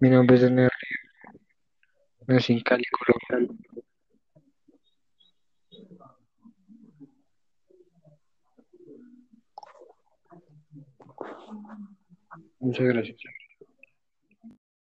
Mi nombre es Daniel Ríos, nací en Cali, Colombia. Muchas gracias.